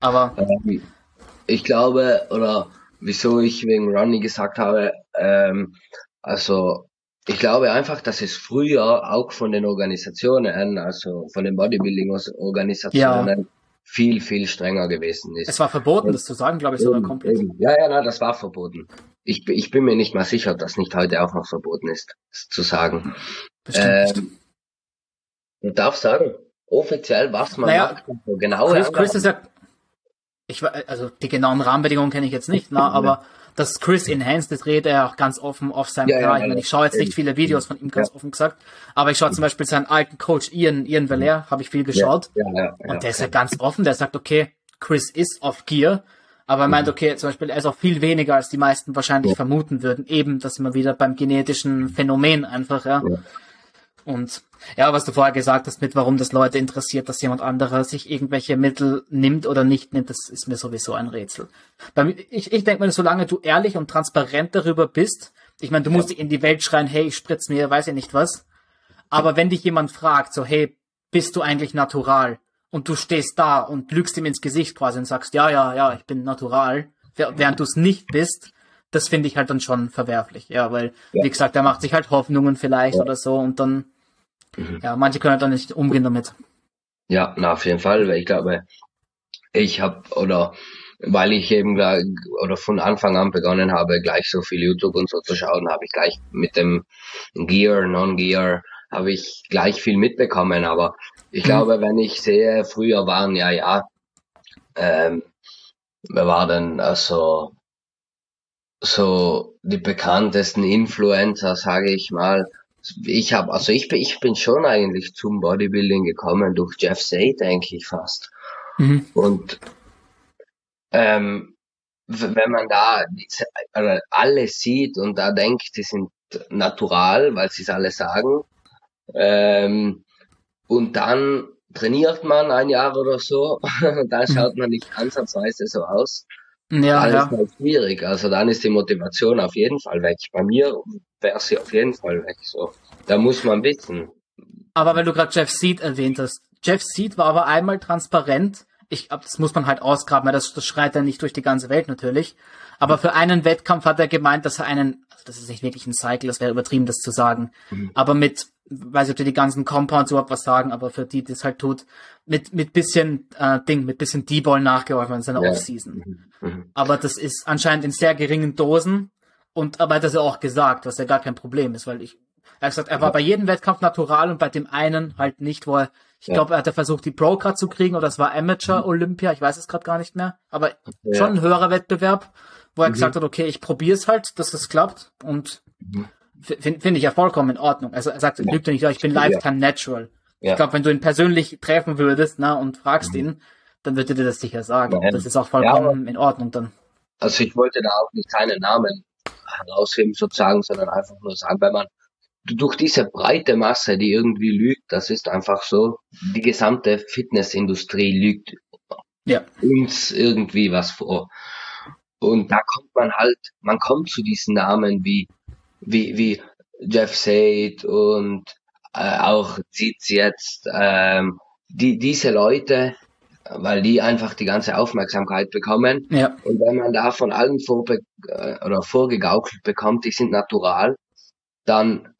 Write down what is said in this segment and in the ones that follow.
Aber ähm, ich glaube, oder wieso ich wegen Ronnie gesagt habe, ähm, also ich glaube einfach, dass es früher auch von den Organisationen, also von den Bodybuilding-Organisationen, ja. viel, viel strenger gewesen ist. Es war verboten, das zu sagen, glaube ich, sogar komplett. Eben. Ja, ja, na, das war verboten. Ich, ich bin mir nicht mal sicher, dass nicht heute auch noch verboten ist, zu sagen. Bestimmt. Ähm, du darfst sagen, offiziell, was man naja, macht. Genau. Chris, Chris ist ja, ich, also die genauen Rahmenbedingungen kenne ich jetzt nicht, na, aber das Chris Enhanced, das redet er auch ganz offen auf seinem ja, Kanal. Ja, ich, meine, ich schaue jetzt nicht viele Videos von ihm, ganz offen gesagt, aber ich schaue zum Beispiel seinen alten Coach Ian, Ian Valer, habe ich viel geschaut. und der ist ja ganz offen, der sagt, okay, Chris ist auf Gear, aber er meint, mhm. okay, zum Beispiel, er ist auch viel weniger, als die meisten wahrscheinlich vermuten würden. Eben, dass wir wieder beim genetischen Phänomen einfach, ja. Und ja, was du vorher gesagt hast, mit warum das Leute interessiert, dass jemand anderer sich irgendwelche Mittel nimmt oder nicht nimmt, das ist mir sowieso ein Rätsel. Ich, ich denke mir, solange du ehrlich und transparent darüber bist, ich meine, du musst in die Welt schreien, hey, ich spritz mir, weiß ja nicht was. Aber wenn dich jemand fragt, so, hey, bist du eigentlich natural? Und du stehst da und lügst ihm ins Gesicht quasi und sagst, ja, ja, ja, ich bin natural, während du es nicht bist, das finde ich halt dann schon verwerflich, ja, weil, ja. wie gesagt, er macht sich halt Hoffnungen vielleicht ja. oder so und dann Mhm. Ja, manche können halt dann nicht umgehen damit. Ja, na, auf jeden Fall, weil ich glaube, ich habe oder weil ich eben oder von Anfang an begonnen habe, gleich so viel YouTube und so zu schauen, habe ich gleich mit dem Gear, Non-Gear, habe ich gleich viel mitbekommen. Aber ich mhm. glaube, wenn ich sehe, früher waren ja, ja, ähm, wer war denn also so die bekanntesten Influencer, sage ich mal, ich habe, also ich bin, ich bin schon eigentlich zum Bodybuilding gekommen durch Jeff Say, denke ich fast. Mhm. Und ähm, wenn man da alle sieht und da denkt, die sind natural, weil sie es alle sagen, ähm, und dann trainiert man ein Jahr oder so, dann schaut man nicht ansatzweise so aus. Ja, dann ja. ist halt schwierig. Also dann ist die Motivation auf jeden Fall weg. Bei mir wäre sie auf jeden Fall weg. So, da muss man wissen. Aber wenn du gerade Jeff Seed erwähnt hast, Jeff Seed war aber einmal transparent. Ich, das muss man halt ausgraben, das, das schreit ja nicht durch die ganze Welt natürlich. Aber für einen Wettkampf hat er gemeint, dass er einen, also das ist nicht wirklich ein Cycle, das wäre übertrieben, das zu sagen. Mhm. Aber mit, weiß ich, ob die ganzen Compounds überhaupt was sagen, aber für die, die es halt tut, mit, mit bisschen, äh, Ding, mit bisschen D-Ball nachgeholfen in seiner ja. Offseason. Mhm. Mhm. Aber das ist anscheinend in sehr geringen Dosen. Und aber hat er ja auch gesagt, was ja gar kein Problem ist, weil ich, er hat gesagt, er war bei jedem Wettkampf natural und bei dem einen halt nicht, wo er, ich ja. glaube, er hat versucht, die Pro-Card zu kriegen oder es war Amateur Olympia, ich weiß es gerade gar nicht mehr, aber ja. schon ein höherer Wettbewerb, wo er mhm. gesagt hat, okay, ich probiere es halt, dass das klappt und mhm. finde find ich ja vollkommen in Ordnung. Also er sagt, ja. lügt nicht, ich bin Lifetime Natural. Ja. Ich glaube, wenn du ihn persönlich treffen würdest, na, und fragst mhm. ihn, dann würde dir das sicher sagen. Nein. Das ist auch vollkommen ja, in Ordnung dann. Also ich wollte da auch nicht keinen Namen herausheben sozusagen, sondern einfach nur sagen, wenn man durch diese breite Masse, die irgendwie lügt, das ist einfach so, die gesamte Fitnessindustrie lügt ja. uns irgendwie was vor. Und da kommt man halt, man kommt zu diesen Namen wie, wie, wie Jeff Said und äh, auch sieht's jetzt, ähm, die, diese Leute, weil die einfach die ganze Aufmerksamkeit bekommen. Ja. Und wenn man da von allen vorbe äh, oder vorgegaukelt bekommt, die sind natural, dann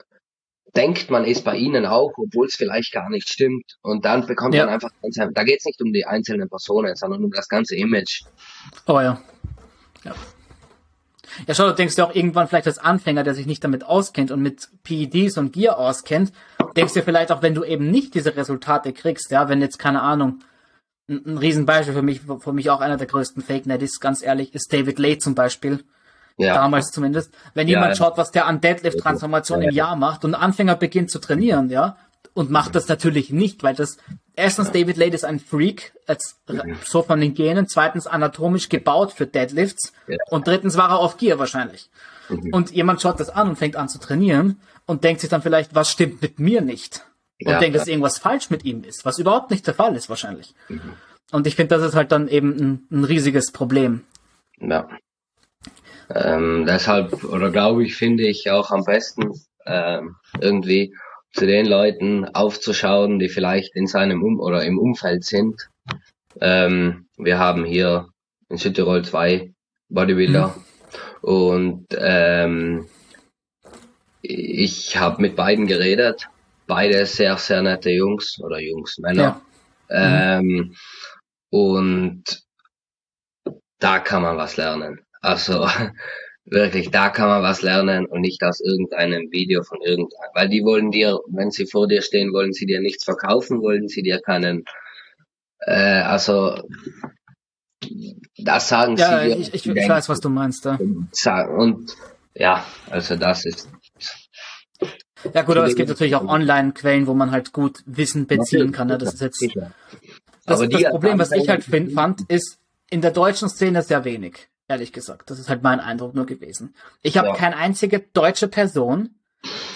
denkt man es bei ihnen auch, obwohl es vielleicht gar nicht stimmt. Und dann bekommt ja. man einfach, da geht es nicht um die einzelnen Personen, sondern um das ganze Image. Oh ja. Ja. Ja, schau, du denkst ja auch irgendwann vielleicht als Anfänger, der sich nicht damit auskennt und mit PEDs und Gear auskennt, denkst du vielleicht auch, wenn du eben nicht diese Resultate kriegst, ja, wenn jetzt, keine Ahnung, ein, ein Riesenbeispiel für mich, für mich auch einer der größten Fake Netties, ganz ehrlich, ist David Lay zum Beispiel. Ja. Damals zumindest. Wenn ja, jemand schaut, was der an Deadlift-Transformation im Jahr macht und ein Anfänger beginnt zu trainieren, ja, und macht das natürlich nicht, weil das erstens David Lade ist ein Freak, als, so von den Genen, zweitens anatomisch gebaut für Deadlifts und drittens war er auf Gear wahrscheinlich. Mhm. Und jemand schaut das an und fängt an zu trainieren und denkt sich dann vielleicht, was stimmt mit mir nicht? Und ja, denkt, dass irgendwas falsch mit ihm ist, was überhaupt nicht der Fall ist wahrscheinlich. Mhm. Und ich finde, das ist halt dann eben ein, ein riesiges Problem. Ja. Ähm, deshalb, oder glaube ich, finde ich auch am besten ähm, irgendwie zu den Leuten aufzuschauen, die vielleicht in seinem um oder im Umfeld sind, ähm, wir haben hier in Südtirol zwei Bodybuilder mhm. und ähm, ich habe mit beiden geredet, beide sehr, sehr nette Jungs oder Jungs, Männer. Ja. Mhm. Ähm, und da kann man was lernen. Also wirklich, da kann man was lernen und nicht aus irgendeinem Video von irgendeinem. Weil die wollen dir, wenn sie vor dir stehen, wollen sie dir nichts verkaufen, wollen sie dir keinen, äh, also das sagen ja, sie dir. Ich, ich, ich weiß, was du meinst. Ja. Und ja, also das ist. Ja gut, aber es gibt natürlich auch Online-Quellen, wo man halt gut Wissen beziehen kann. Ne? Das ist jetzt. Das, das Problem, was ich halt find, fand, ist in der deutschen Szene sehr wenig ehrlich gesagt. Das ist halt mein Eindruck nur gewesen. Ich habe ja. keine einzige deutsche Person,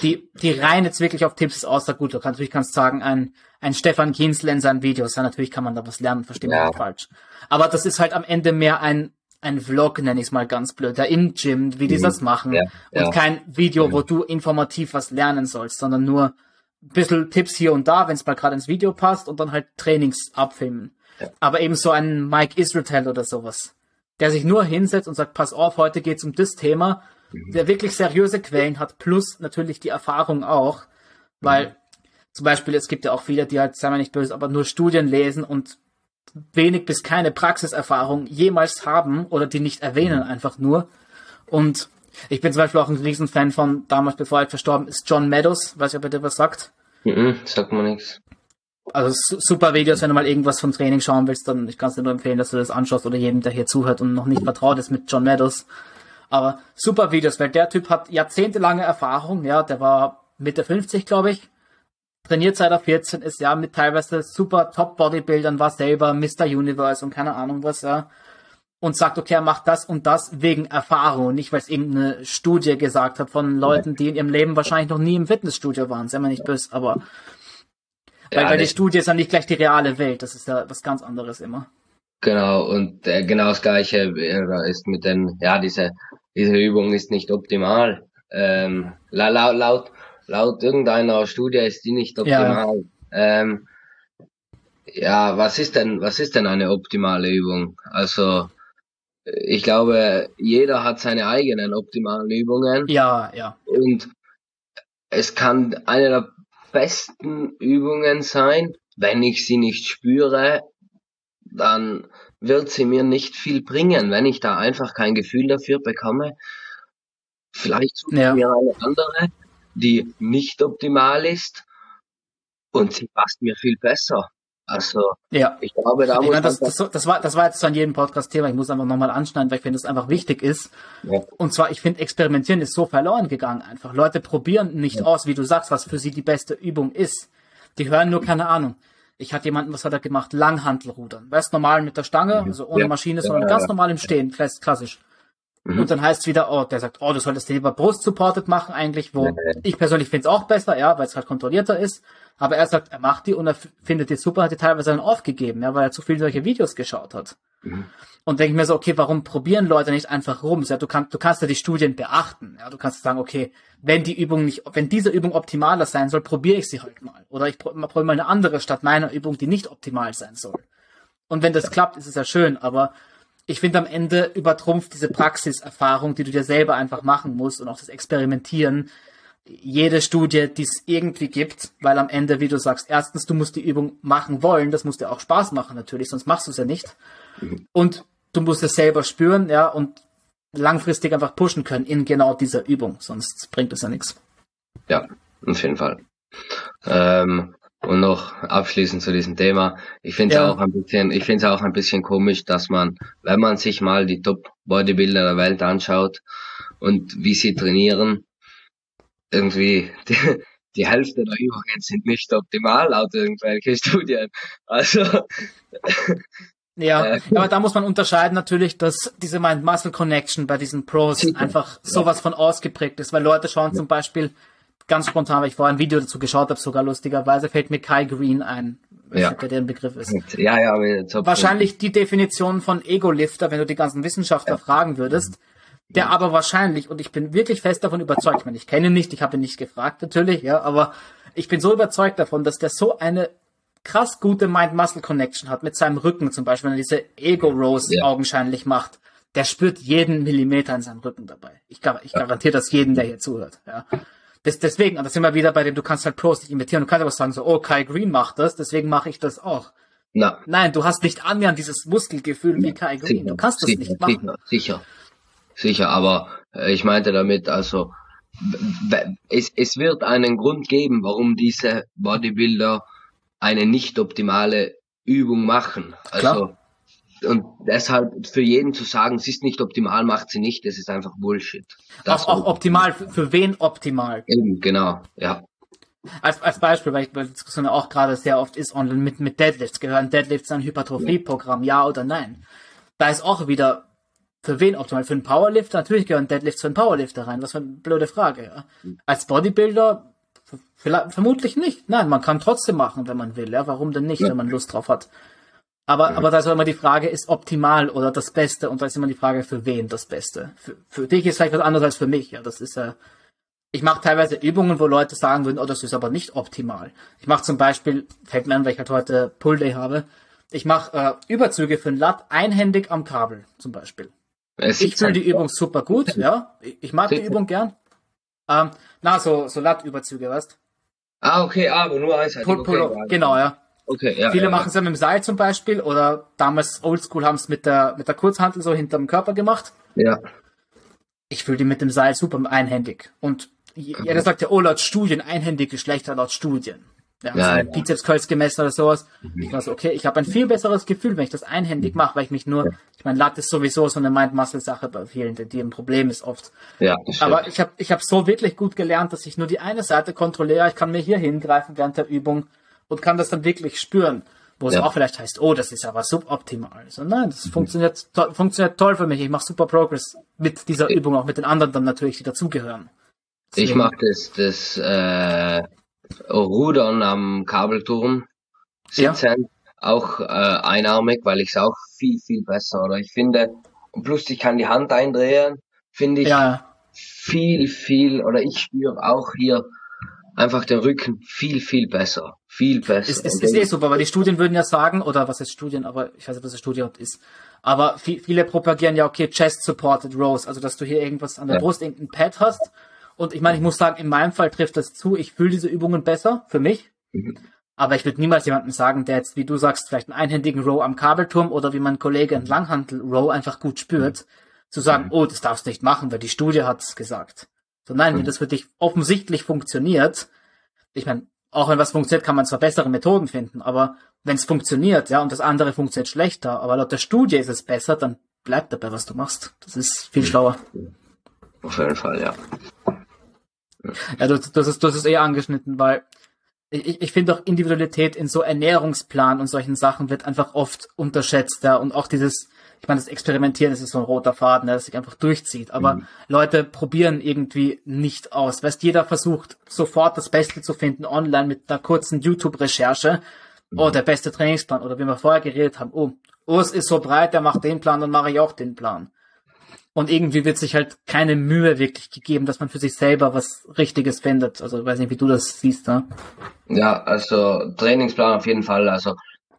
die, die rein jetzt wirklich auf Tipps ist, außer gut, du kannst natürlich kannst sagen, ein, ein Stefan Kienzle in seinen Videos, ja, natürlich kann man da was lernen, verstehe mich ja. nicht falsch. Aber das ist halt am Ende mehr ein, ein Vlog, nenne ich es mal ganz blöd, der im Gym, wie die mhm. das machen. Ja. Und ja. kein Video, wo mhm. du informativ was lernen sollst, sondern nur ein bisschen Tipps hier und da, wenn es mal gerade ins Video passt und dann halt Trainings abfilmen. Aber eben so ein Mike Israel oder sowas der sich nur hinsetzt und sagt, pass auf, heute geht's um das Thema, mhm. der wirklich seriöse Quellen hat, plus natürlich die Erfahrung auch, weil mhm. zum Beispiel, es gibt ja auch viele, die halt, sagen wir nicht böse, aber nur Studien lesen und wenig bis keine Praxiserfahrung jemals haben oder die nicht erwähnen mhm. einfach nur. Und ich bin zum Beispiel auch ein Riesenfan von damals, bevor er verstorben ist, John Meadows, weiß ich, ob er dir was sagt. Mhm, sagt man nichts also super Videos, wenn du mal irgendwas vom Training schauen willst, dann ich kann es dir nur empfehlen, dass du das anschaust oder jedem, der hier zuhört und noch nicht vertraut ist mit John Meadows. Aber super Videos, weil der Typ hat jahrzehntelange Erfahrung, ja, der war Mitte 50, glaube ich, trainiert seit er 14 ist, ja, mit teilweise super Top-Bodybuildern, war selber Mr. Universe und keine Ahnung was, ja. Und sagt, okay, er macht das und das wegen Erfahrung, nicht weil es irgendeine Studie gesagt hat von Leuten, die in ihrem Leben wahrscheinlich noch nie im Fitnessstudio waren, sei mal nicht böse, aber weil, ja, weil die Studie ist ja nicht gleich die reale Welt, das ist ja was ganz anderes immer. Genau, und äh, genau das gleiche äh, ist mit den, ja, diese, diese Übung ist nicht optimal. Ähm, laut, laut, laut irgendeiner Studie ist die nicht optimal. Ja. Ähm, ja, was ist denn, was ist denn eine optimale Übung? Also, ich glaube, jeder hat seine eigenen optimalen Übungen. Ja, ja. Und es kann eine der besten Übungen sein. Wenn ich sie nicht spüre, dann wird sie mir nicht viel bringen, wenn ich da einfach kein Gefühl dafür bekomme. Vielleicht suche ja. mir eine andere, die nicht optimal ist und sie passt mir viel besser. Also, ja. ich glaube, da ich muss meine, das, das, das, war, das war jetzt an jedem Podcast-Thema. Ich muss einfach nochmal anschneiden, weil ich finde, es einfach wichtig ist. Ja. Und zwar, ich finde, Experimentieren ist so verloren gegangen einfach. Leute probieren nicht ja. aus, wie du sagst, was für sie die beste Übung ist. Die hören nur keine Ahnung. Ich hatte jemanden, was hat er gemacht? Langhantelrudern. Weißt normal mit der Stange, also ohne. Maschine, sondern ganz normal im Stehen, klassisch. Mhm. Und dann heißt es wieder, oh, der sagt, oh, du solltest lieber Brust supported machen eigentlich, wo ich persönlich finde es auch besser, ja, weil es halt kontrollierter ist. Aber er sagt, er macht die und er findet die super, hat die teilweise dann aufgegeben, ja, weil er zu viele solche Videos geschaut hat. Mhm. Und denke mir so, okay, warum probieren Leute nicht einfach rum? Ja, du kannst, du kannst ja die Studien beachten. Ja, du kannst sagen, okay, wenn die Übung nicht, wenn diese Übung optimaler sein soll, probiere ich sie halt mal. Oder ich probiere mal eine andere statt meiner Übung, die nicht optimal sein soll. Und wenn das klappt, ist es ja schön, aber ich finde am Ende übertrumpft diese Praxiserfahrung, die du dir selber einfach machen musst und auch das Experimentieren, jede Studie, die es irgendwie gibt, weil am Ende, wie du sagst, erstens, du musst die Übung machen wollen, das muss dir auch Spaß machen natürlich, sonst machst du es ja nicht. Mhm. Und du musst es selber spüren, ja, und langfristig einfach pushen können in genau dieser Übung, sonst bringt es ja nichts. Ja, auf jeden Fall. Ähm, und noch abschließend zu diesem Thema. Ich finde es ja. auch ein bisschen, ich finde es auch ein bisschen komisch, dass man, wenn man sich mal die Top Bodybuilder der Welt anschaut und wie sie trainieren, irgendwie die, die Hälfte der Übungen sind nicht optimal laut irgendwelchen Studien. Also ja, äh, aber da muss man unterscheiden natürlich, dass diese Mind-Muscle-Connection bei diesen Pros einfach sowas von ausgeprägt ist, weil Leute schauen zum Beispiel ganz spontan, weil ich vorher ein Video dazu geschaut habe, sogar lustigerweise, fällt mir Kai Green ein. Ja. Nicht, der ein Begriff ist. Ja, ja, Wahrscheinlich die Definition von Ego-Lifter, wenn du die ganzen Wissenschaftler ja. fragen würdest, der aber wahrscheinlich, und ich bin wirklich fest davon überzeugt, ich meine, ich kenne ihn nicht, ich habe ihn nicht gefragt natürlich, ja, aber ich bin so überzeugt davon, dass der so eine krass gute Mind-Muscle-Connection hat mit seinem Rücken zum Beispiel, wenn er diese Ego-Rose ja. augenscheinlich macht, der spürt jeden Millimeter in seinem Rücken dabei. Ich, ich garantiere das jedem, der hier zuhört. Ja. Das, deswegen, und das sind wir wieder bei dem, du kannst halt Pros nicht imitieren. Du kannst aber sagen so, oh, Kai Green macht das, deswegen mache ich das auch. Na. Nein, du hast nicht annähernd dieses Muskelgefühl wie Kai Green. Sicher, du kannst das sicher, nicht machen. Sicher, sicher, sicher. Aber äh, ich meinte damit, also es, es wird einen Grund geben, warum diese Bodybuilder eine nicht optimale Übung machen. Also Klar. Und deshalb für jeden zu sagen, es ist nicht optimal, macht sie nicht, das ist einfach Bullshit. Das auch, auch optimal, für, für wen optimal? Eben, genau, ja. Als, als Beispiel, weil ich bei der Diskussion auch gerade sehr oft ist online mit, mit Deadlifts. Gehören Deadlifts ein Hypertrophie-Programm, ja oder nein? Da ist auch wieder, für wen optimal? Für einen Powerlifter? Natürlich gehören Deadlifts für einen Powerlifter rein. Was für eine blöde Frage, ja. Als Bodybuilder vermutlich nicht. Nein, man kann trotzdem machen, wenn man will, ja. Warum denn nicht, ja. wenn man Lust drauf hat? Aber, ja. aber da ist immer die Frage, ist optimal oder das Beste? Und da ist immer die Frage, für wen das Beste? Für, für dich ist vielleicht was anderes als für mich, ja. Das ist ja, ich mache teilweise Übungen, wo Leute sagen würden, oh, das ist aber nicht optimal. Ich mache zum Beispiel, fällt mir an, weil ich halt heute Pull Day habe, ich mache äh, Überzüge für ein Lat einhändig am Kabel zum Beispiel. Es ich fühle die Übung super gut, ja. Ich mag die Übung gern. Ähm, na, so, so Lat-Überzüge, weißt Ah, okay, ah, aber nur einseitig. Pull, Pull, okay, genau, ja. Okay, ja. Viele ja, machen es ja mit dem Seil zum Beispiel oder damals Oldschool haben es mit der, mit der Kurzhantel so hinterm Körper gemacht. Ja. Ich fühle die mit dem Seil super einhändig. Und jeder sagt ja, oh, laut Studien, einhändige schlechter laut Studien. Ja, ja, so ja. Bizeps Curls gemessen oder sowas. Mhm. Ich weiß, okay, ich habe ein viel besseres Gefühl, wenn ich das einhändig mache, weil ich mich nur, ich meine, Lat ist sowieso so eine Mind-Muscle-Sache bei vielen, die ein Problem ist oft. Ja, Aber ich habe ich hab so wirklich gut gelernt, dass ich nur die eine Seite kontrolliere. Ich kann mir hier hingreifen während der Übung und kann das dann wirklich spüren. Wo es auch vielleicht heißt, oh, das ist aber suboptimal. So, nein, das mhm. funktioniert, to funktioniert toll für mich. Ich mache super Progress mit dieser Übung, auch mit den anderen dann natürlich, die dazugehören. Ich mag das, das äh, Rudern am Kabelturm sitzen, ja. auch äh, einarmig, weil ich es auch viel, viel besser, oder ich finde, und plus ich kann die Hand eindrehen, finde ich ja. viel, viel, oder ich spüre auch hier einfach den Rücken viel, viel besser. Viel besser. Ist, ist, ist eh super, weil die Studien würden ja sagen, oder was ist Studien, aber ich weiß nicht, was eine Studie ist. Aber viele propagieren ja, okay, Chest Supported Rows, also dass du hier irgendwas an der ja. Brust, irgendein Pad hast und ich meine, ich muss sagen, in meinem Fall trifft das zu. Ich fühle diese Übungen besser für mich. Mhm. Aber ich würde niemals jemandem sagen, der jetzt, wie du sagst, vielleicht einen einhändigen Row am Kabelturm oder wie mein Kollege einen Langhantel-Row einfach gut spürt, zu sagen, mhm. oh, das darfst du nicht machen, weil die Studie hat es gesagt. So nein, wenn das für dich offensichtlich funktioniert, ich meine, auch wenn was funktioniert, kann man zwar bessere Methoden finden, aber wenn es funktioniert, ja, und das andere funktioniert schlechter, aber laut der Studie ist es besser, dann bleib dabei, was du machst. Das ist viel schlauer. Auf jeden Fall, ja. Ja, du, hast, du hast es eher angeschnitten, weil ich, ich finde auch Individualität in so Ernährungsplan und solchen Sachen wird einfach oft unterschätzt, ja, und auch dieses, ich meine, das Experimentieren, das ist so ein roter Faden, der sich einfach durchzieht, aber mhm. Leute probieren irgendwie nicht aus. Weißt, jeder versucht sofort das Beste zu finden online mit einer kurzen YouTube-Recherche. Mhm. Oh, der beste Trainingsplan, oder wie wir vorher geredet haben, oh, Urs ist so breit, der macht den Plan, dann mache ich auch den Plan. Und irgendwie wird sich halt keine Mühe wirklich gegeben, dass man für sich selber was Richtiges findet. Also ich weiß nicht, wie du das siehst. Ne? Ja, also Trainingsplan auf jeden Fall. Also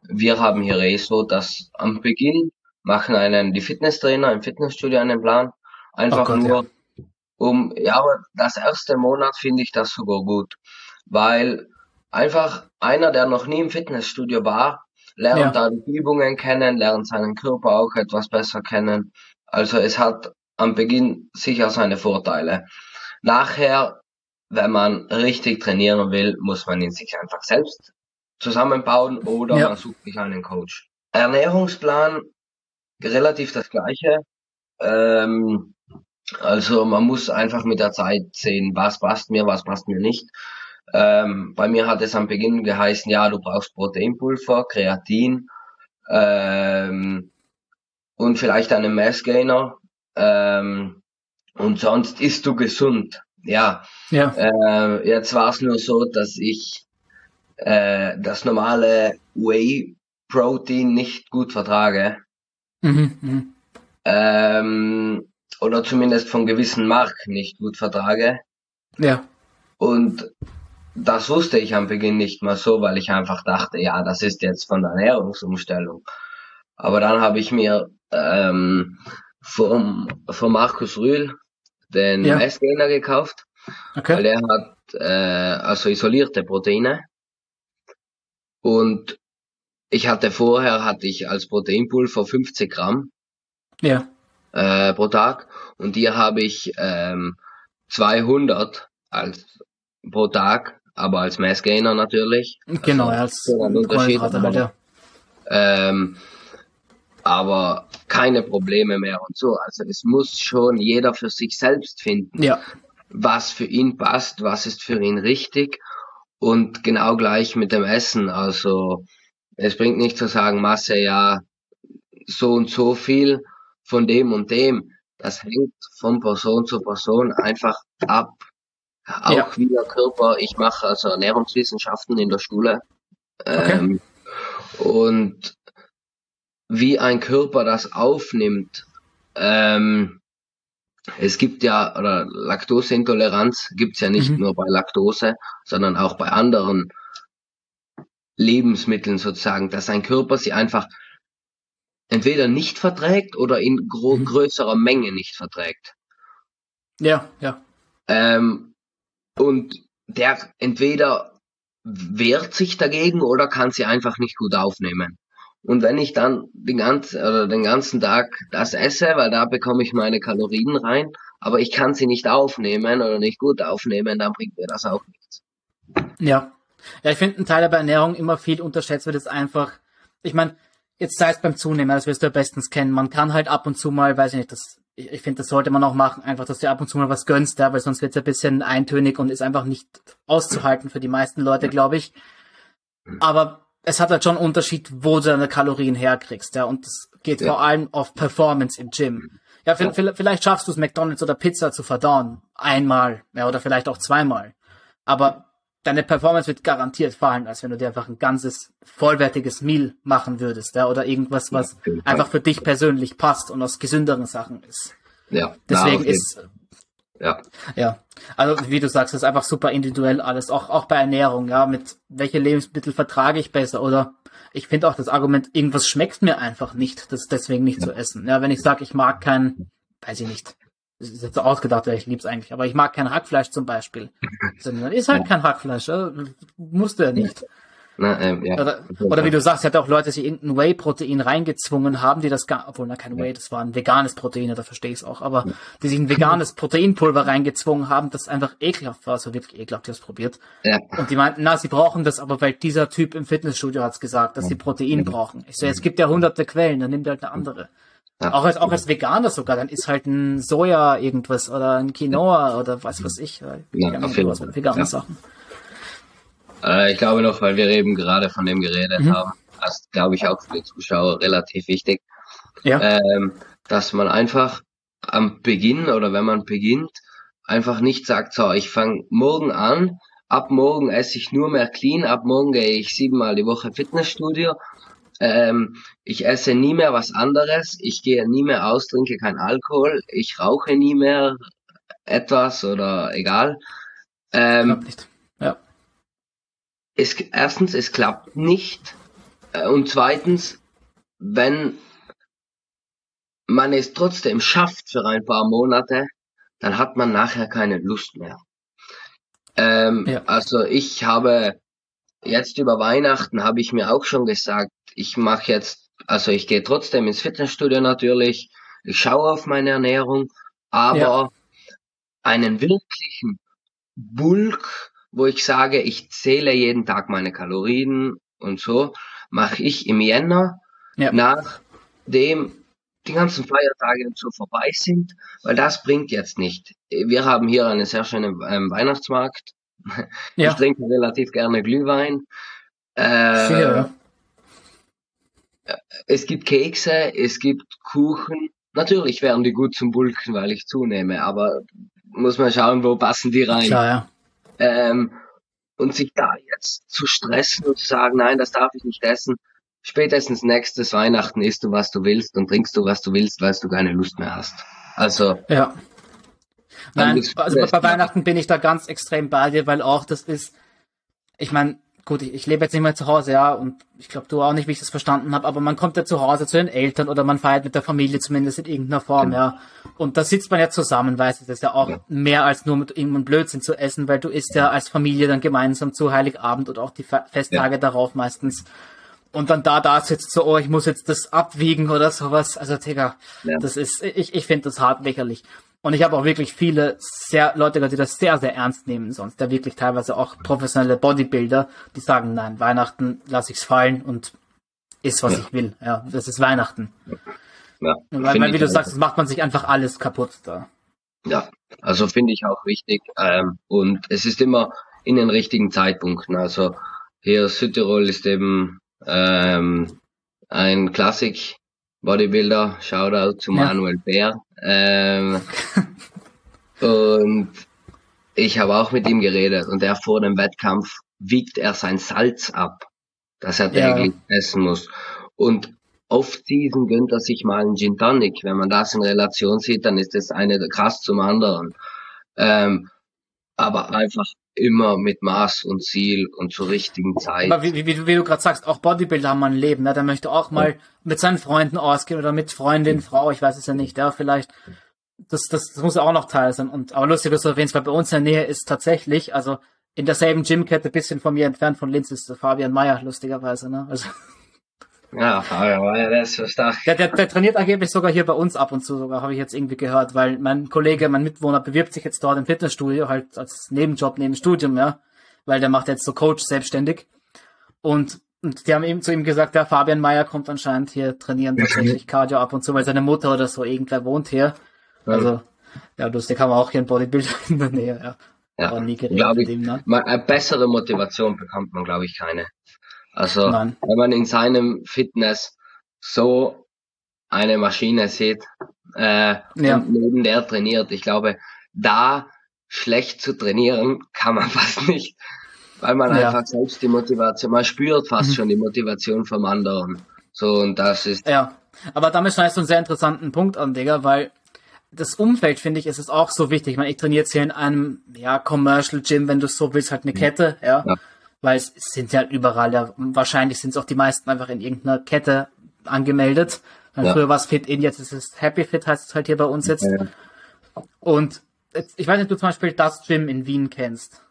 wir haben hier eh so, dass am Beginn machen einen die Fitnesstrainer im Fitnessstudio einen Plan. Einfach oh Gott, nur ja. um, ja, aber das erste Monat finde ich das sogar gut. Weil einfach einer, der noch nie im Fitnessstudio war, lernt ja. da die Übungen kennen, lernt seinen Körper auch etwas besser kennen also es hat am Beginn sicher seine Vorteile. Nachher, wenn man richtig trainieren will, muss man ihn sich einfach selbst zusammenbauen oder ja. man sucht sich einen Coach. Ernährungsplan relativ das gleiche. Ähm, also man muss einfach mit der Zeit sehen, was passt mir, was passt mir nicht. Ähm, bei mir hat es am Beginn geheißen, ja, du brauchst Proteinpulver, Kreatin, ähm, und vielleicht einen Massgainer. Ähm, und sonst isst du gesund. Ja. ja. Äh, jetzt war es nur so, dass ich äh, das normale Whey Protein nicht gut vertrage. Mhm, mh. ähm, oder zumindest von gewissen Marken nicht gut vertrage. Ja. Und das wusste ich am Beginn nicht mal so, weil ich einfach dachte, ja, das ist jetzt von der Ernährungsumstellung. Aber dann habe ich mir ähm, vom, vom Markus Rühl den ja. Messgainer gekauft, okay. weil er hat äh, also isolierte Proteine und ich hatte vorher hatte ich als Proteinpulver 50 Gramm ja. äh, pro Tag und hier habe ich ähm, 200 als pro Tag, aber als Massgainer natürlich. Genau, also, als Unterschied. Halt, ja. ähm, aber keine Probleme mehr und so. Also es muss schon jeder für sich selbst finden, ja. was für ihn passt, was ist für ihn richtig und genau gleich mit dem Essen. Also es bringt nicht zu sagen, Masse ja so und so viel von dem und dem. Das hängt von Person zu Person einfach ab. Auch ja. wie der Körper. Ich mache also Ernährungswissenschaften in der Schule. Okay. Ähm, und wie ein Körper das aufnimmt. Ähm, es gibt ja, oder Laktoseintoleranz gibt's ja nicht mhm. nur bei Laktose, sondern auch bei anderen Lebensmitteln sozusagen, dass ein Körper sie einfach entweder nicht verträgt oder in mhm. größerer Menge nicht verträgt. Ja, ja. Ähm, und der entweder wehrt sich dagegen oder kann sie einfach nicht gut aufnehmen. Und wenn ich dann den ganzen, oder den ganzen Tag das esse, weil da bekomme ich meine Kalorien rein, aber ich kann sie nicht aufnehmen oder nicht gut aufnehmen, dann bringt mir das auch nichts. Ja. Ja, ich finde ein Teil der Ernährung immer viel unterschätzt wird, ist einfach, ich meine, jetzt sei es beim Zunehmen, das wirst du ja bestens kennen, man kann halt ab und zu mal, weiß ich nicht, das, ich, ich finde, das sollte man auch machen, einfach, dass du ab und zu mal was gönnst, ja, weil sonst wird es ein bisschen eintönig und ist einfach nicht auszuhalten für die meisten Leute, glaube ich. Aber es hat halt schon einen Unterschied, wo du deine Kalorien herkriegst, ja, und das geht ja. vor allem auf Performance im Gym. Ja, ja. vielleicht schaffst du es, McDonalds oder Pizza zu verdauen. Einmal, ja, oder vielleicht auch zweimal. Aber deine Performance wird garantiert fallen, als wenn du dir einfach ein ganzes vollwertiges Meal machen würdest, ja, oder irgendwas, was ja, einfach für dich persönlich passt und aus gesünderen Sachen ist. Ja. Deswegen ist ja. Ja. Also wie du sagst, ist einfach super individuell alles, auch, auch bei Ernährung, ja, mit welche Lebensmittel vertrage ich besser oder ich finde auch das Argument, irgendwas schmeckt mir einfach nicht, das deswegen nicht ja. zu essen. Ja, wenn ich sage, ich mag kein, weiß ich nicht, das ist jetzt so ausgedacht, ich lieb's eigentlich, aber ich mag kein Hackfleisch zum Beispiel. Dann ist halt kein Hackfleisch, ja? musst du ja nicht. Na, ähm, ja. Oder, oder wie du sagst, hat auch Leute, die irgendein Whey-Protein reingezwungen haben, die das gar, obwohl na kein Whey, das war ein veganes Protein, da verstehe ich es auch, aber die sich ein veganes Proteinpulver reingezwungen haben, das einfach ekelhaft war, so wirklich ekelhaft, die das probiert. Ja. Und die meinten, na, sie brauchen das, aber weil dieser Typ im Fitnessstudio hat's gesagt, dass sie Protein brauchen. Ich so, es gibt ja hunderte Quellen, dann nimmt halt eine andere. Ja. Auch als, auch als Veganer sogar, dann ist halt ein Soja irgendwas oder ein Quinoa oder was weiß ich. Ja, auf jeden Fall. Vegane ja. Sachen. Äh, ich glaube noch, weil wir eben gerade von dem geredet mhm. haben, das ist, glaube ich, auch für die Zuschauer relativ wichtig, ja. ähm, dass man einfach am Beginn oder wenn man beginnt, einfach nicht sagt, so, ich fange morgen an, ab morgen esse ich nur mehr clean, ab morgen gehe ich siebenmal die Woche Fitnessstudio, ähm, ich esse nie mehr was anderes, ich gehe nie mehr aus, trinke kein Alkohol, ich rauche nie mehr etwas oder egal. Ähm, nicht es, erstens, es klappt nicht. Äh, und zweitens, wenn man es trotzdem schafft für ein paar Monate, dann hat man nachher keine Lust mehr. Ähm, ja. Also ich habe jetzt über Weihnachten habe ich mir auch schon gesagt, ich mache jetzt, also ich gehe trotzdem ins Fitnessstudio natürlich, ich schaue auf meine Ernährung, aber ja. einen wirklichen Bulk wo ich sage, ich zähle jeden Tag meine Kalorien und so, mache ich im Jänner, ja. nachdem die ganzen Feiertage und so vorbei sind, weil das bringt jetzt nicht. Wir haben hier einen sehr schönen ähm, Weihnachtsmarkt. Ja. Ich trinke relativ gerne Glühwein. Äh, Sehr. Es gibt Kekse, es gibt Kuchen. Natürlich wären die gut zum Bulken, weil ich zunehme, aber muss man schauen, wo passen die rein. Klar, ja. Ähm, und sich da jetzt zu stressen und zu sagen, nein, das darf ich nicht essen. Spätestens nächstes Weihnachten isst du, was du willst und trinkst du, was du willst, weil du keine Lust mehr hast. Also. Ja. Nein, also bei Weihnachten bin ich da ganz extrem bei dir, weil auch das ist, ich meine, gut, ich, ich lebe jetzt nicht mehr zu Hause, ja, und ich glaube, du auch nicht, wie ich das verstanden habe, aber man kommt ja zu Hause zu den Eltern oder man feiert mit der Familie zumindest in irgendeiner Form, genau. ja. Und da sitzt man ja zusammen, weißt du, das ist ja auch ja. mehr als nur mit irgendeinem Blödsinn zu essen, weil du isst ja als Familie dann gemeinsam zu Heiligabend und auch die Festtage ja. darauf meistens. Und dann da da sitzt so, oh, ich muss jetzt das abwiegen oder sowas. Also, Digga, ja. das ist, ich, ich finde das hart lächerlich. Und ich habe auch wirklich viele sehr Leute gehört, die das sehr, sehr ernst nehmen sonst. Da wirklich teilweise auch professionelle Bodybuilder, die sagen, nein, Weihnachten lasse ich's fallen und ist, was ja. ich will. Ja, das ist Weihnachten. Ja, weil, weil wie du sagst, das macht man sich einfach alles kaputt da. Ja, also finde ich auch wichtig. Ähm, und es ist immer in den richtigen Zeitpunkten. Also hier Südtirol ist eben ähm, ein Klassik Bodybuilder, Shoutout zu ja. Manuel Bär. Ähm, und ich habe auch mit ihm geredet und er vor dem Wettkampf wiegt er sein Salz ab, das er täglich ja. essen muss. Und off-season gönnt er sich mal einen Gin Tonic. Wenn man das in Relation sieht, dann ist das eine krass zum anderen. Ähm, aber einfach immer mit Maß und Ziel und zur richtigen Zeit. Aber wie, wie, wie du gerade sagst, auch Bodybuilder haben ein Leben, ne? der möchte auch mal ja. mit seinen Freunden ausgehen oder mit Freundin, Frau, ich weiß es ja nicht, ja, vielleicht. Das, das, das muss auch noch Teil sein. Und aber lustig, dass du erwähnst, weil bei uns in der Nähe ist tatsächlich, also in derselben Gymkette, bisschen von mir entfernt von Linz, ist der Fabian Meyer, lustigerweise, ne? Also ja, ja, der ist so stark. Der, der, der trainiert angeblich sogar hier bei uns ab und zu, sogar habe ich jetzt irgendwie gehört, weil mein Kollege, mein Mitwohner bewirbt sich jetzt dort im Fitnessstudio, halt als Nebenjob neben Studium, ja, weil der macht jetzt so Coach selbstständig. Und, und die haben eben zu ihm gesagt, der Fabian Meyer kommt anscheinend hier trainieren, tatsächlich Cardio ab und zu, weil seine Mutter oder so irgendwer wohnt hier. Also, ja, lustig haben wir auch hier ein Bodybuilder in der Nähe, ja. Ja, Aber nie geredet mit ihm, ne? Eine bessere Motivation bekommt man, glaube ich, keine. Also Nein. wenn man in seinem Fitness so eine Maschine sieht äh, ja. und neben der trainiert, ich glaube, da schlecht zu trainieren kann man fast nicht, weil man ja. einfach selbst die Motivation, man spürt fast mhm. schon die Motivation vom anderen. So und das ist. Ja, aber damit schneidest du einen sehr interessanten Punkt an, Digga, weil das Umfeld, finde ich, ist es auch so wichtig. Ich meine, ich trainiere jetzt hier in einem, ja, Commercial Gym, wenn du so willst, halt eine Kette, ja. ja weil es sind ja überall, ja, wahrscheinlich sind es auch die meisten einfach in irgendeiner Kette angemeldet. Ja. Früher war es Fit In, jetzt ist es Happy Fit, heißt es halt hier bei uns jetzt. Ja. Und ich weiß nicht, ob du zum Beispiel das Gym in Wien kennst.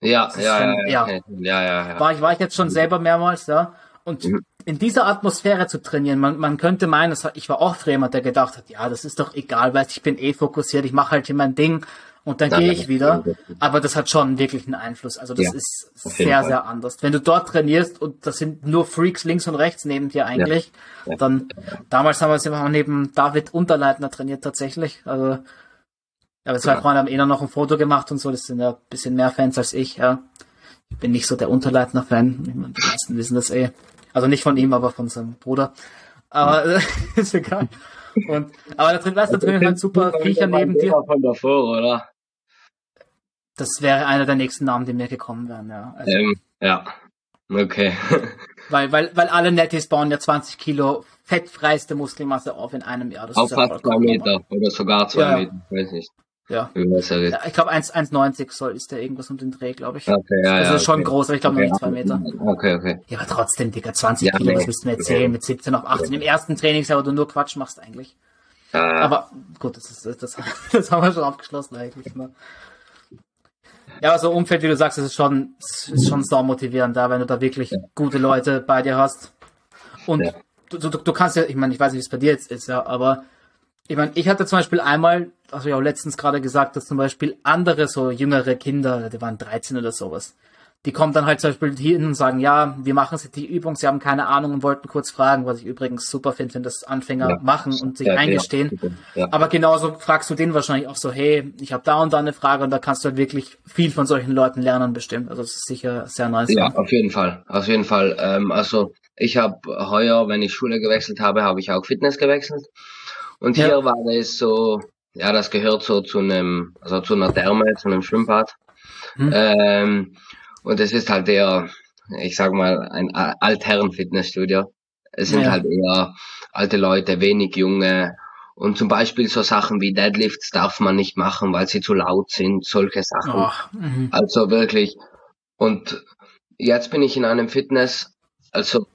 Ja, ja, schon, ja, ja, ja, ja, ja. War ich, war ich jetzt schon selber mehrmals, ja. Und mhm. in dieser Atmosphäre zu trainieren, man, man könnte meinen, ich war auch jemand, der gedacht hat, ja, das ist doch egal, weil ich bin eh fokussiert, ich mache halt hier mein Ding und dann gehe ich wieder. Aber das hat schon wirklich einen Einfluss. Also das ja, ist sehr, sehr anders. Wenn du dort trainierst und das sind nur Freaks links und rechts neben dir eigentlich, ja. dann damals haben wir es immer neben David Unterleitner trainiert tatsächlich. Also aber zwei Freunde haben eh noch ein Foto gemacht und so, das sind ja ein bisschen mehr Fans als ich, ja. Ich bin nicht so der Unterleitner-Fan. Die meisten wissen das eh. Also nicht von ihm, aber von seinem Bruder. Aber ist egal. Und, aber da drin, weißt du, da drin halt super Viecher neben dir. Von davor, oder? Das wäre einer der nächsten Namen, die mir gekommen wären, ja. Also, ähm, ja. Okay. weil, weil, weil alle Netties bauen ja 20 Kilo fettfreiste Muskelmasse auf in einem Jahr. Das auf fast zwei Meter oder sogar zwei ja. Meter, weiß nicht. Ja. ja ich glaube 1,90 soll ist der irgendwas um den Dreh, glaube ich. Okay, ja, also ja, schon groß, aber ich glaube okay, noch nicht zwei Meter. Okay, okay. Ja, aber trotzdem, Digga, 20 ja, Kilo, das müssten wir erzählen, mit 17 auf 18. Im ersten Trainingsjahr, wo du nur Quatsch machst eigentlich. Aber gut, das, ist, das, das haben wir schon abgeschlossen eigentlich. Ne? Ja, also Umfeld, wie du sagst, ist schon, ist schon sau motivierend da, wenn du da wirklich ja. gute Leute bei dir hast. Und ja. du, du, du kannst ja, ich meine, ich weiß nicht, wie es bei dir jetzt ist, ja, aber ich meine, ich hatte zum Beispiel einmal, also ich auch letztens gerade gesagt, dass zum Beispiel andere so jüngere Kinder, die waren 13 oder sowas, die kommen dann halt zum Beispiel hier hin und sagen, ja, wir machen jetzt die Übung, sie haben keine Ahnung und wollten kurz fragen, was ich übrigens super finde, wenn das Anfänger ja. machen und sich ja, eingestehen. Ja. Aber genauso fragst du den wahrscheinlich auch so, hey, ich habe da und da eine Frage und da kannst du halt wirklich viel von solchen Leuten lernen bestimmt. Also das ist sicher sehr nice. Ja, auf jeden Fall, auf jeden Fall. Ähm, also ich habe heuer, wenn ich Schule gewechselt habe, habe ich auch Fitness gewechselt. Und hier war es so, ja, das gehört so zu einem, also zu einer Therme, zu einem Schwimmbad. Hm. Ähm, und es ist halt eher, ich sag mal, ein Altherren-Fitnessstudio. Es sind ja. halt eher alte Leute, wenig junge. Und zum Beispiel so Sachen wie Deadlifts darf man nicht machen, weil sie zu laut sind, solche Sachen. Oh, also wirklich. Und jetzt bin ich in einem Fitness, also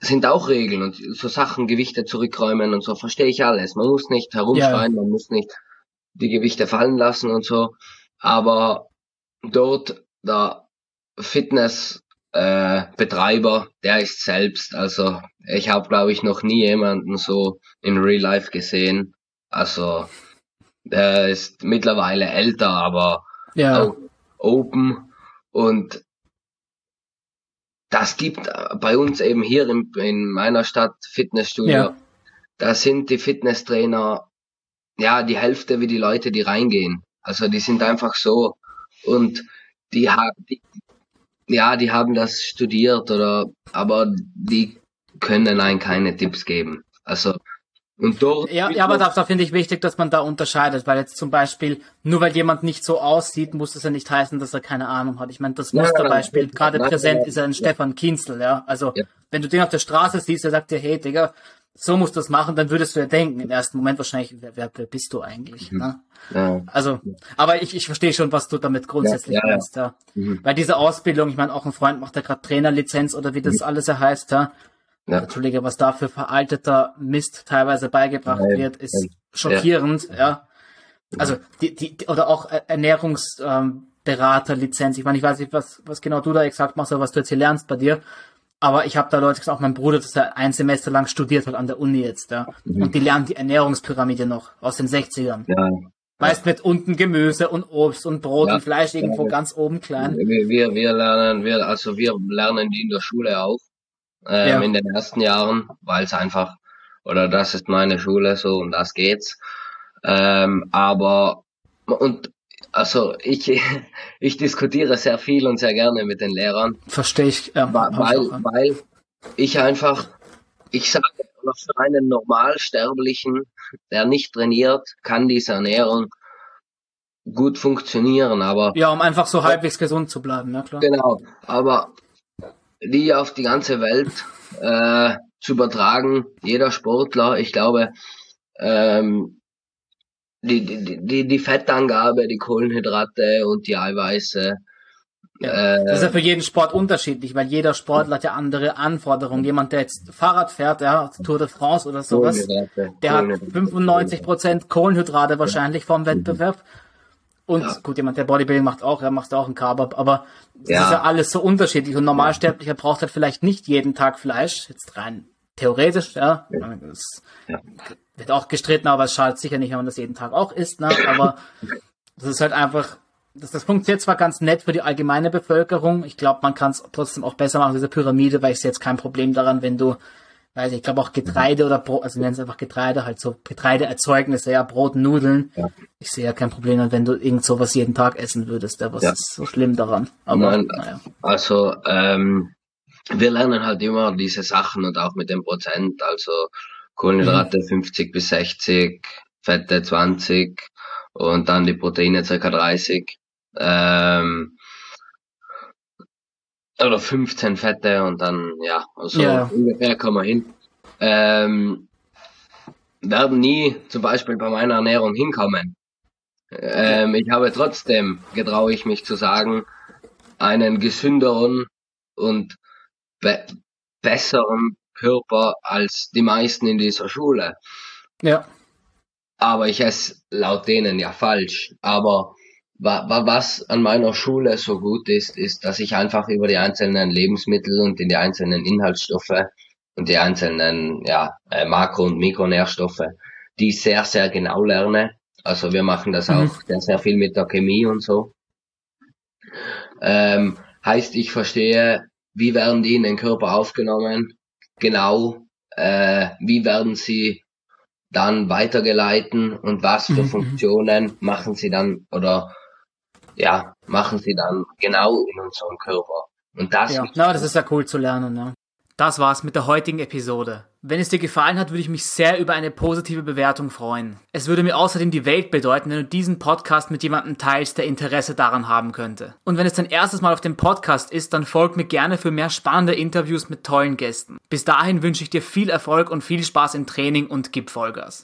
sind auch Regeln und so Sachen, Gewichte zurückräumen und so, verstehe ich alles. Man muss nicht herumschreien, ja. man muss nicht die Gewichte fallen lassen und so. Aber dort der Fitness äh, Betreiber, der ist selbst. Also ich habe, glaube ich, noch nie jemanden so in Real Life gesehen. Also der ist mittlerweile älter, aber ja. open und das gibt bei uns eben hier in, in meiner Stadt Fitnessstudio. Ja. Da sind die Fitnesstrainer ja die Hälfte wie die Leute, die reingehen. Also die sind einfach so und die, die ja, die haben das studiert oder, aber die können einem keine Tipps geben. Also, und dort. Ja, ja aber da, da finde ich wichtig, dass man da unterscheidet, weil jetzt zum Beispiel, nur weil jemand nicht so aussieht, muss das ja nicht heißen, dass er keine Ahnung hat. Ich meine, das Musterbeispiel, gerade präsent ist ja ein Stefan Kinzel, ja. Also, ja. wenn du den auf der Straße siehst, der sagt dir, hey, Digga, so musst du das machen, dann würdest du ja denken, im ersten Moment wahrscheinlich, wer, wer bist du eigentlich? Mhm. Ne? Ja. Also, aber ich, ich verstehe schon, was du damit grundsätzlich ja, ja, meinst, ja. Mhm. Weil diese Ausbildung, ich meine, auch ein Freund macht ja gerade Trainerlizenz oder wie das mhm. alles ja heißt, ja. ja. Entschuldige, was da für veralteter Mist teilweise beigebracht Nein. wird, ist schockierend, ja. Also, die, die, oder auch Ernährungsberaterlizenz. Ähm, ich meine, ich weiß nicht, was, was genau du da exakt machst oder was du jetzt hier lernst bei dir. Aber ich habe da Leute gesagt, auch mein Bruder, dass er ein Semester lang studiert hat an der Uni jetzt, ja. Mhm. Und die lernen die Ernährungspyramide noch aus den 60ern. Ja. Meist mit unten Gemüse und Obst und Brot ja. und Fleisch irgendwo ja. ganz oben klein. Wir, wir, wir lernen, wir, also wir lernen die in der Schule auch, ähm, ja. in den ersten Jahren, weil es einfach, oder das ist meine Schule so und das geht's. Ähm, aber, und also ich, ich diskutiere sehr viel und sehr gerne mit den Lehrern. Verstehe ich. Ja, weil, ich weil ich einfach, ich sage, für einen Normalsterblichen, der nicht trainiert, kann diese Ernährung gut funktionieren, aber. Ja, um einfach so halbwegs gesund zu bleiben, ja klar. Genau, aber die auf die ganze Welt äh, zu übertragen, jeder Sportler, ich glaube, ähm, die, die, die, die Fettangabe, die Kohlenhydrate und die Eiweiße. Ja. Äh, das ist ja für jeden Sport unterschiedlich, weil jeder Sportler hat ja andere Anforderungen. Jemand, der jetzt Fahrrad fährt, ja, Tour de France oder sowas, der hat 95 Prozent Kohlenhydrate wahrscheinlich vom Wettbewerb. Und ja. gut, jemand, der Bodybuilding macht auch, er macht auch einen Carb, aber das ja. ist ja alles so unterschiedlich. Und Normalsterblicher braucht halt vielleicht nicht jeden Tag Fleisch, jetzt rein theoretisch, ja. Das, ja wird auch gestritten, aber es schadet sicher nicht, wenn man das jeden Tag auch isst, ne? Aber das ist halt einfach, das, das funktioniert zwar ganz nett für die allgemeine Bevölkerung. Ich glaube, man kann es trotzdem auch besser machen, diese Pyramide, weil ich sehe jetzt kein Problem daran, wenn du, weiß ich, ich glaube auch Getreide oder Brot, also nennen es einfach Getreide, halt so Getreideerzeugnisse, ja, Brot, Nudeln. Ja. Ich sehe ja kein Problem daran, wenn du irgend sowas jeden Tag essen würdest. Ja, was ja. ist so schlimm daran? Aber, Nein, naja. Also, ähm, wir lernen halt immer diese Sachen und auch mit dem Prozent, also Kohlenhydrate mhm. 50 bis 60, Fette 20 und dann die Proteine circa 30. Ähm, oder 15 Fette und dann, ja, also ja. ungefähr kommen wir hin. Ähm, werden nie zum Beispiel bei meiner Ernährung hinkommen. Ähm, ich habe trotzdem, getraue ich mich zu sagen, einen gesünderen und be besseren Körper als die meisten in dieser Schule. Ja. Aber ich esse laut denen ja falsch. Aber was an meiner Schule so gut ist, ist, dass ich einfach über die einzelnen Lebensmittel und die einzelnen Inhaltsstoffe und die einzelnen ja, äh, Makro- und Mikronährstoffe, die sehr, sehr genau lerne. Also wir machen das mhm. auch sehr, sehr viel mit der Chemie und so. Ähm, heißt, ich verstehe, wie werden die in den Körper aufgenommen, genau, äh, wie werden sie dann weitergeleiten und was für mhm. Funktionen machen sie dann oder ja, machen sie dann genau in unserem Körper. Und das, ja, na, das ist ja cool zu lernen, ne? Das war's mit der heutigen Episode. Wenn es dir gefallen hat, würde ich mich sehr über eine positive Bewertung freuen. Es würde mir außerdem die Welt bedeuten, wenn du diesen Podcast mit jemandem teilst, der Interesse daran haben könnte. Und wenn es dein erstes Mal auf dem Podcast ist, dann folg mir gerne für mehr spannende Interviews mit tollen Gästen. Bis dahin wünsche ich dir viel Erfolg und viel Spaß im Training und gib Vollgas.